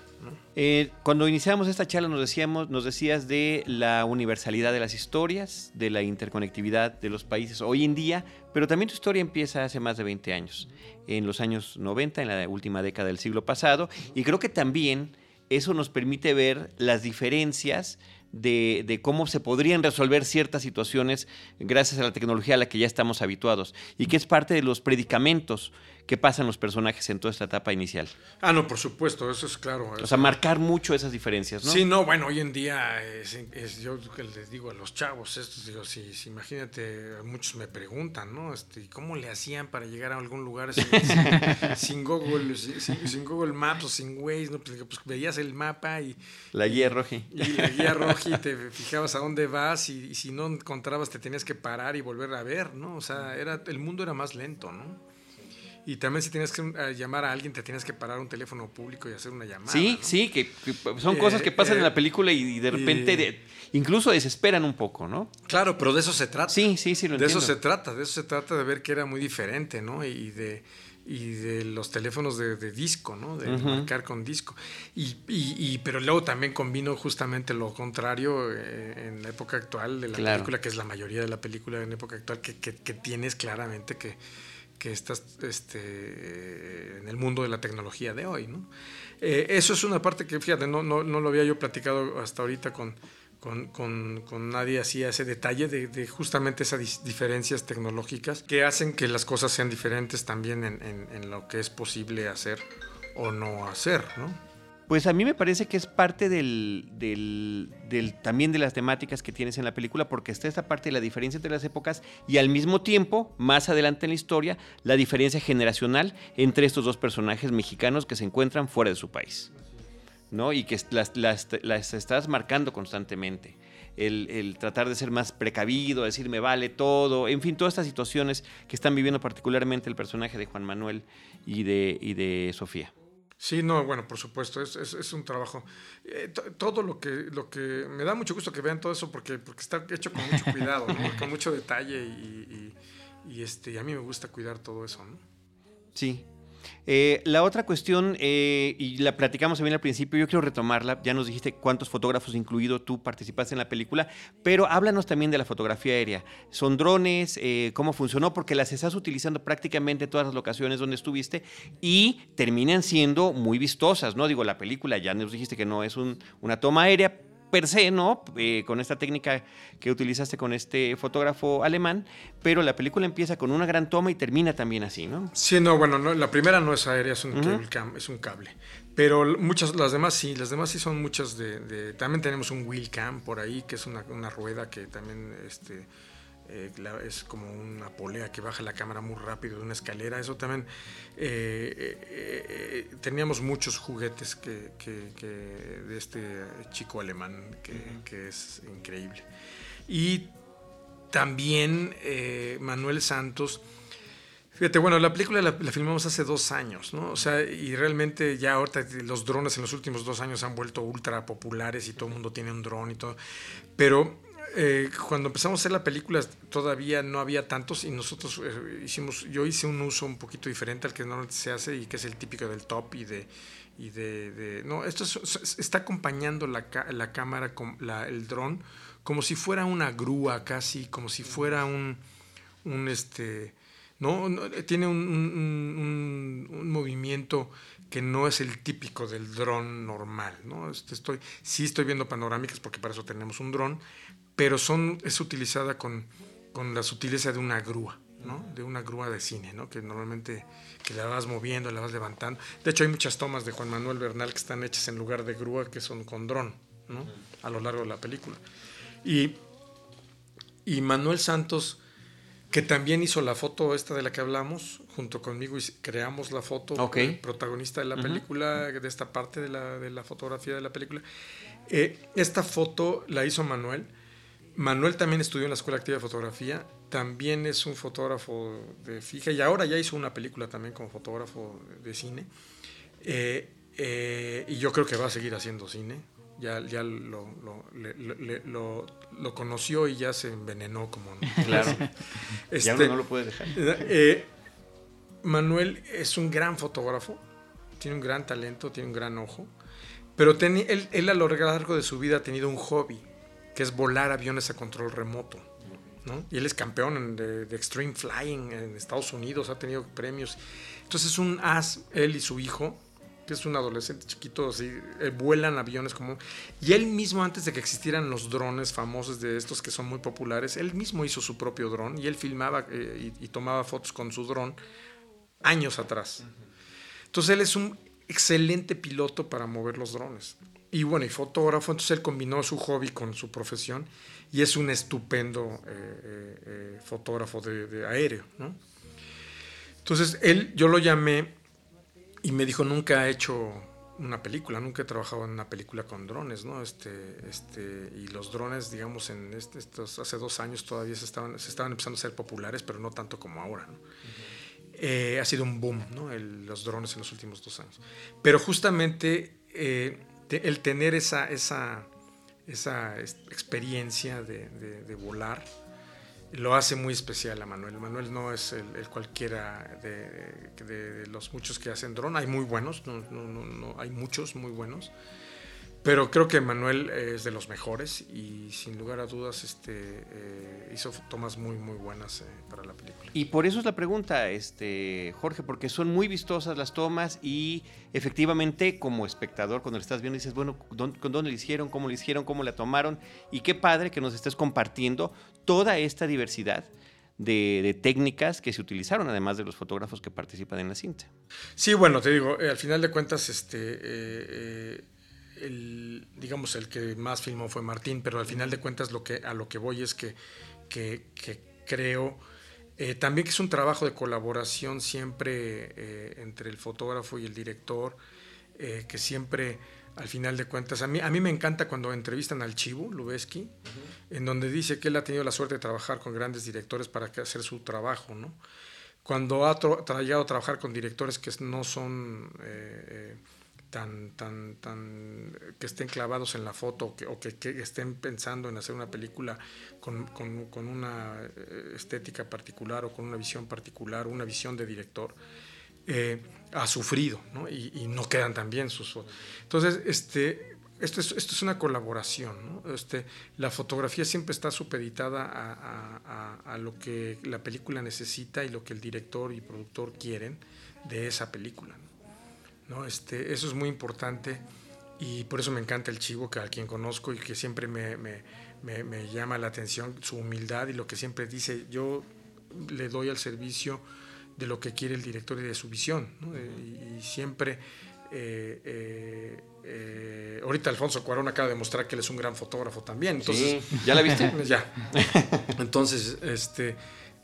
Eh, cuando iniciamos esta charla nos, decíamos, nos decías de la universalidad de las historias, de la interconectividad de los países hoy en día, pero también tu historia empieza hace más de 20 años, en los años 90, en la última década del siglo pasado, y creo que también eso nos permite ver las diferencias de, cómo se podrían resolver ciertas situaciones gracias a la tecnología a la que ya estamos habituados y que es parte de los predicamentos que pasan los personajes en toda esta etapa inicial. Ah, no, por supuesto, eso es claro. O sea, marcar mucho esas diferencias, ¿no? Sí, no, bueno, hoy en día es, yo les digo a los chavos, estos, digo, si, imagínate, muchos me preguntan, ¿no? Este, ¿Cómo le hacían para llegar a algún lugar sin, Google, sin, Google Maps o sin Waze? ¿no? Pues, pues, veías el mapa y... La guía roja. Y la guía roja y te fijabas a dónde vas y, si no encontrabas te tenías que parar y volver a ver, ¿no? O sea, era, el mundo era más lento, ¿no? Y también si tienes que eh, llamar a alguien, te tienes que parar un teléfono público y hacer una llamada. Sí, sí, que, son cosas que pasan en la eh, película y, de repente incluso desesperan un poco, ¿no? Claro, pero de eso se trata. Sí, sí, sí, lo De eso se trata, de eso se trata de ver que era muy diferente, ¿no? Y de, y de los teléfonos de, disco, ¿no? De marcar con disco. Y, y, pero luego también combino justamente lo contrario eh, en la época actual de la película, que es la mayoría de la película en época actual, que, que, que tienes claramente que que estás este, en el mundo de la tecnología de hoy. ¿no? Eh, eso es una parte que, fíjate, no, no, no, lo había yo platicado hasta ahorita con, con, con, con nadie así ese detalle de, de justamente esas diferencias tecnológicas que hacen que las cosas sean diferentes también en, en, en lo que es posible hacer o no hacer. ¿no? Pues a mí me parece que es parte del, también de las temáticas que tienes en la película, porque está esta parte de la diferencia entre las épocas y al mismo tiempo, más adelante en la historia, la diferencia generacional entre estos dos personajes mexicanos que se encuentran fuera de su país. ¿no? Y que las, estás marcando constantemente. El, tratar de ser más precavido, decir me vale todo, en fin, todas estas situaciones que están viviendo particularmente el personaje de Juan Manuel y de Sofía. Sí, no, bueno, por supuesto, es, es, un trabajo. Eh, todo lo que, lo que me da mucho gusto que vean todo eso porque, porque está hecho con mucho cuidado, con mucho detalle y, y, y, este, a mí me gusta cuidar todo eso. ¿no? Sí, eh, la otra cuestión, eh, y la platicamos también al principio, yo quiero retomarla, ya nos dijiste cuántos fotógrafos incluido tú participaste en la película, pero háblanos también de la fotografía aérea. ¿Son drones? Eh, ¿Cómo funcionó? Porque las estás utilizando prácticamente en todas las locaciones donde estuviste y terminan siendo muy vistosas, ¿no? Digo, la película ya nos dijiste que no es una toma aérea, per se, ¿no? Eh, con esta técnica que utilizaste con este fotógrafo alemán, pero la película empieza con una gran toma y termina también así, ¿no? Sí, no, bueno, la primera no es aérea, es un, cable, es un cable. Pero muchas, las demás sí, las demás sí son muchas de... también tenemos un wheel cam por ahí, que es una, una rueda que también... Este, eh, es como una polea que baja la cámara muy rápido de una escalera. Eso también eh, eh, teníamos muchos juguetes que, de este chico alemán que, es increíble. Y también Manuel Santos. Fíjate, bueno, la película la, la, filmamos hace dos años, ¿no? O sea, y realmente ya ahorita los drones en los últimos dos años han vuelto ultra populares y todo el mundo tiene un dron y todo. Pero eh, cuando empezamos a hacer la película todavía no había tantos y nosotros eh, hicimos, yo hice un uso un poquito diferente al que normalmente se hace y que es el típico del top y de, y de, no, esto está acompañando la, la cámara, con el dron, como si fuera una grúa casi, como si fuera un, un este, no, tiene un, un, un, movimiento que no es el típico del dron normal, ¿no? Este, estoy, sí estoy viendo panorámicas porque para eso tenemos un dron, pero son, es utilizada con, con la sutileza de una grúa, ¿no? De una grúa de cine, ¿no? Que normalmente que la vas moviendo, la vas levantando. De hecho, hay muchas tomas de Juan Manuel Bernal que están hechas en lugar de grúa que son con dron, ¿no? A lo largo de la película. Y, y Manuel Santos, que también hizo la foto esta de la que hablamos, junto conmigo y creamos la foto, el protagonista de la película, de esta parte de la, de la fotografía de la película. Eh, esta foto la hizo Manuel Manuel también estudió en la Escuela Activa de Fotografía, también es un fotógrafo de fija y ahora ya hizo una película también como fotógrafo de cine. Eh, eh, y yo creo que va a seguir haciendo cine. Ya, ya lo, lo, lo, conoció y ya se envenenó como... Claro. este, ya no lo puede dejar. Eh, Manuel es un gran fotógrafo, tiene un gran talento, tiene un gran ojo, pero él, él a lo largo de su vida ha tenido un hobby, que es volar aviones a control remoto. ¿no? Y él es campeón de, de, Extreme Flying en Estados Unidos, ha tenido premios. Entonces es un as, él y su hijo, que es un adolescente chiquito, así, eh, vuelan aviones como... Y él mismo, antes de que existieran los drones famosos de estos que son muy populares, él mismo hizo su propio dron y él filmaba eh, y, tomaba fotos con su dron años atrás. Entonces él es un excelente piloto para mover los drones. Y bueno, y fotógrafo, entonces él combinó su hobby con su profesión y es un estupendo eh, fotógrafo de, de aéreo, ¿no? Entonces él, yo lo llamé y me dijo, nunca he hecho una película, nunca he trabajado en una película con drones, ¿no? Este, este, y los drones, digamos, en este, estos, hace dos años todavía se estaban, se estaban empezando a ser populares, pero no tanto como ahora, ¿no? eh, ha sido un boom, ¿no? El, los drones en los últimos dos años. Pero justamente eh, el tener esa, esa, esa experiencia de, volar, lo hace muy especial a Manuel. Manuel no es el, el cualquiera de, de, los muchos que hacen dron. Hay muy buenos, no, no, no, hay muchos muy buenos. Pero creo que Manuel es de los mejores y sin lugar a dudas este, eh, hizo tomas muy, muy buenas eh, para la película. Y por eso es la pregunta, este, Jorge, porque son muy vistosas las tomas y efectivamente como espectador cuando le estás viendo dices, bueno, ¿dónde, ¿dónde le hicieron? ¿Cómo le hicieron? ¿Cómo la tomaron? Y qué padre que nos estés compartiendo toda esta diversidad. De, de, técnicas que se utilizaron, además de los fotógrafos que participan en la cinta. Sí, bueno, te digo, eh, al final de cuentas, este, eh, eh, el, digamos, el que más filmó fue Martín, pero al final de cuentas lo que, a lo que voy es que, que, que creo eh, también que es un trabajo de colaboración siempre eh, entre el fotógrafo y el director, eh, que siempre, al final de cuentas, a mí, a mí me encanta cuando entrevistan al Chivo Lubeski, uh -huh. en donde dice que él ha tenido la suerte de trabajar con grandes directores para hacer su trabajo, ¿no? Cuando ha llegado a trabajar con directores que no son tan, tan, tan, que estén clavados en la foto o que, o que, que estén pensando en hacer una película con, con, con, una eh, estética particular o con una visión particular, una visión de director, eh, ha sufrido ¿no? Y, y, no quedan tan bien sus fotos. Entonces, este, esto, es, esto es una colaboración. ¿no? Este, la fotografía siempre está supeditada a, a, a, a lo que la película necesita y lo que el director y productor quieren de esa película. ¿no? Este, eso es muy importante y por eso me encanta el Chivo, que a quien conozco y que siempre me, me, me, me, llama la atención, su humildad y lo que siempre dice, yo le doy al servicio de lo que quiere el director y de su visión. ¿no? y, y, siempre... Eh, eh, eh, ahorita Alfonso Cuarón acaba de mostrar que él es un gran fotógrafo también. Entonces, sí. ¿Ya la viste? ya. Entonces, este,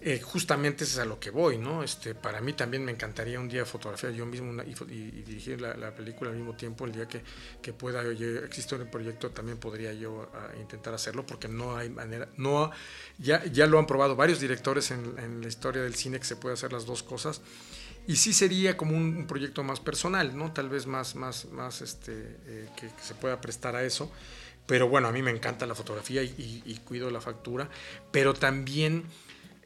eh, justamente eso es a lo que voy, ¿no? Este, para mí también me encantaría un día fotografiar yo mismo una, y, y, y, dirigir la, la, película al mismo tiempo, el día que, que pueda, yo, existe un proyecto, también podría yo uh, intentar hacerlo, porque no hay manera, no, ya, ya lo han probado varios directores en, en, la historia del cine que se puede hacer las dos cosas, y sí sería como un, un proyecto más personal, ¿no? Tal vez más, más, más, este, eh, que, que se pueda prestar a eso, pero bueno, a mí me encanta la fotografía y, y cuido la factura, pero también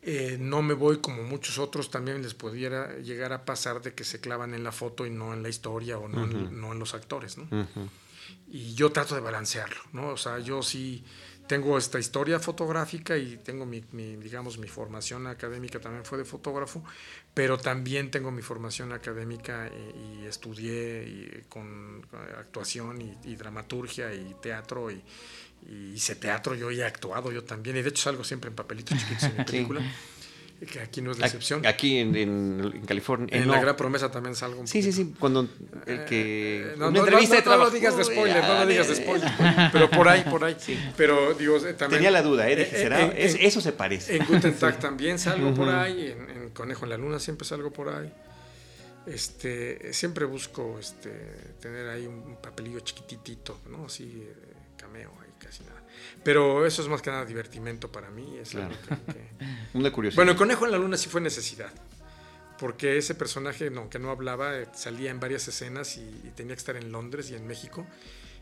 eh, no me voy como muchos otros también les pudiera llegar a pasar de que se clavan en la foto y no en la historia o no, uh -huh. en, no en, los actores, ¿no? Uh -huh. Y yo trato de balancearlo, ¿no? O sea, yo sí tengo esta historia fotográfica y tengo mi, mi, digamos, mi formación académica también fue de fotógrafo, pero también tengo mi formación académica y, y estudié y, con, actuación y, y, dramaturgia y teatro y hice teatro, yo he actuado yo también, y de hecho salgo siempre en papelitos chiquitos en mi película. Sí. Que aquí no es la excepción. Aquí en, en, en California. En no. La Gran Promesa también salgo un Sí, sí, sí. Cuando el que. Eh, no, no, entrevista no, lo digas de spoiler, no lo digas de spoiler. pero por ahí, por ahí. Sí. Pero digo, también. Tenía la duda, ¿eh? En, es, eso se parece. En Guten Tag también salgo uh -huh. por ahí. En, en, Conejo en la Luna siempre salgo por ahí. Este, siempre busco este, tener ahí un papelillo chiquititito, ¿no? Así, cameo. Pero eso es más que nada divertimento para mí. Es Claro. que- Una curiosidad. Bueno, el Conejo en la Luna sí fue necesidad. Porque ese personaje, no, que no hablaba, eh, salía en varias escenas y, y tenía que estar en Londres y en México.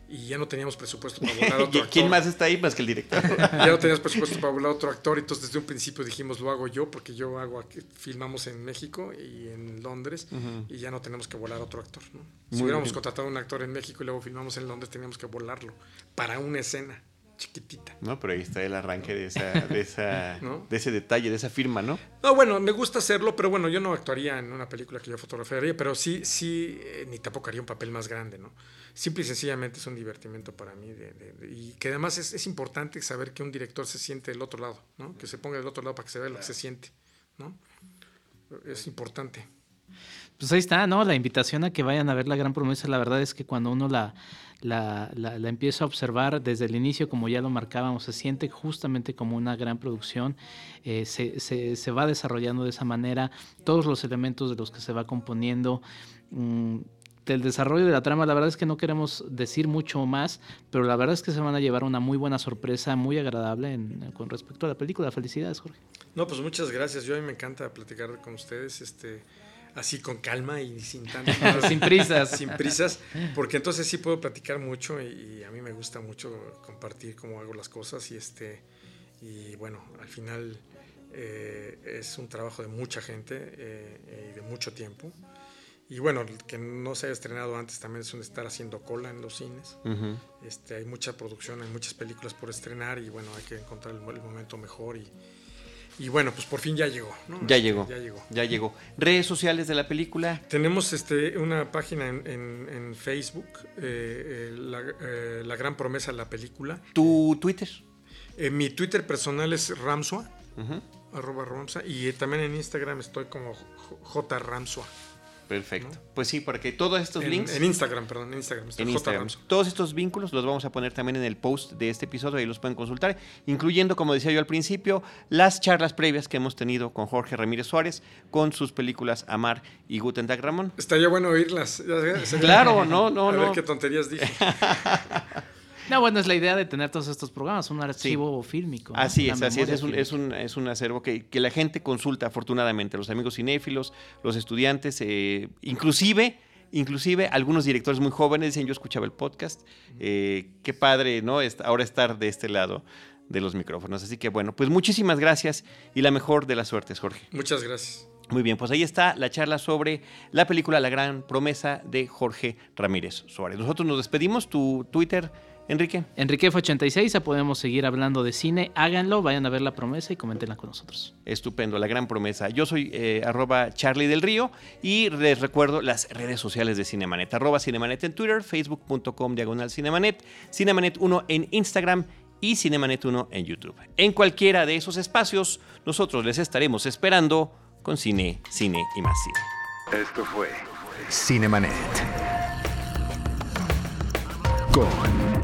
Y ya no teníamos presupuesto para volar a otro ¿Y ¿Quién actor. más está ahí más que el director? Ya no teníamos presupuesto para volar a otro actor. Entonces, desde un principio dijimos, lo hago yo, porque yo hago aquí, filmamos en México y en Londres. Y ya no tenemos que volar a otro actor. ¿no? Si Muy hubiéramos bien. contratado a un actor en México y luego filmamos en Londres, teníamos que volarlo para una escena chiquitita. No, pero ahí está el arranque de, esa, de, esa, ¿No? de ese detalle, de esa firma, ¿no? No, bueno, me gusta hacerlo, pero bueno, yo no actuaría en una película que yo fotografiaría, pero sí, sí, eh, ni tampoco haría un papel más grande, ¿no? Simple y sencillamente es un divertimento para mí. de- de- de- y que además es, es importante saber que un director se siente del otro lado, ¿no? Que se ponga del otro lado para que se vea lo que se siente, ¿no? Es importante. Pues ahí está, ¿no? La invitación a que vayan a ver la gran promesa. La verdad es que cuando uno la, la, la- empieza a observar desde el inicio, como ya lo marcábamos, se siente justamente como una gran producción. eh, se, se- se va desarrollando de esa manera. Todos los elementos de los que se va componiendo. mm, del desarrollo de la trama, la verdad es que no queremos decir mucho más, pero la verdad es que se van a llevar una muy buena sorpresa, muy agradable en- con respecto a la película. Felicidades, Jorge. No, pues muchas gracias. Yo a mí me encanta platicar con ustedes, este, así con calma y sin tantas Sin prisas. sin prisas, porque entonces sí puedo platicar mucho y, y a mí me gusta mucho compartir cómo hago las cosas y este y bueno, al final eh, es un trabajo de mucha gente eh, y de mucho tiempo. Y bueno, que no se haya estrenado antes también es un estar haciendo cola en los cines. Ujú. Este, hay mucha producción, hay muchas películas por estrenar y bueno, hay que encontrar el, el momento mejor y, y bueno, pues por fin ya llegó. ¿no? Ya llegó. Ya llegó. Ya llegó. Redes sociales de la película. Tenemos este, una página en, en- en Facebook, eh, eh, la, eh, La Gran Promesa, la película. Tu Twitter. Mi Twitter personal es Ramsua, arroba Ramsua, y también en Instagram estoy como J. Ramsua. Perfecto. Pues sí, porque todos estos En, links. en Instagram, perdón, en Instagram en. Instagram. Todos estos vínculos los vamos a poner también en el post de este episodio, ahí los pueden consultar, incluyendo, como decía yo al principio, las charlas previas que hemos tenido con Jorge Ramírez Suárez, con sus películas Amar y Guten Tag Ramón. Estaría bueno oírlas. Claro, no, no, a ver no. qué tonterías dije. No, bueno, es la idea de tener todos estos programas, un archivo fílmico. ¿no? Así es, así es. Es un, es, un, es un acervo que, que la gente consulta afortunadamente, los amigos cinéfilos, los estudiantes, eh, inclusive, inclusive algunos directores muy jóvenes dicen, yo escuchaba el podcast, eh, qué padre, ¿no? Ahora estar de este lado de los micrófonos. Así que bueno, pues muchísimas gracias y la mejor de las suertes, Jorge. Muchas gracias. Muy bien, pues ahí está la charla sobre la película La Gran Promesa de Jorge Ramírez Suárez. Nosotros nos despedimos, tu Twitter, Enrique. Enrique F86, ya podemos seguir hablando de cine. Háganlo, vayan a ver la promesa y coméntenla con nosotros. Estupendo, la gran promesa. Yo soy eh, arroba Charlie del Río y les recuerdo las redes sociales de Cinemanet. Arroba Cinemanet en Twitter, facebook.com diagonal Cinemanet, Cinemanet 1 en Instagram y Cinemanet 1 en YouTube. En cualquiera de esos espacios, nosotros les estaremos esperando con cine, cine y más cine. Esto fue Cinemanet. Con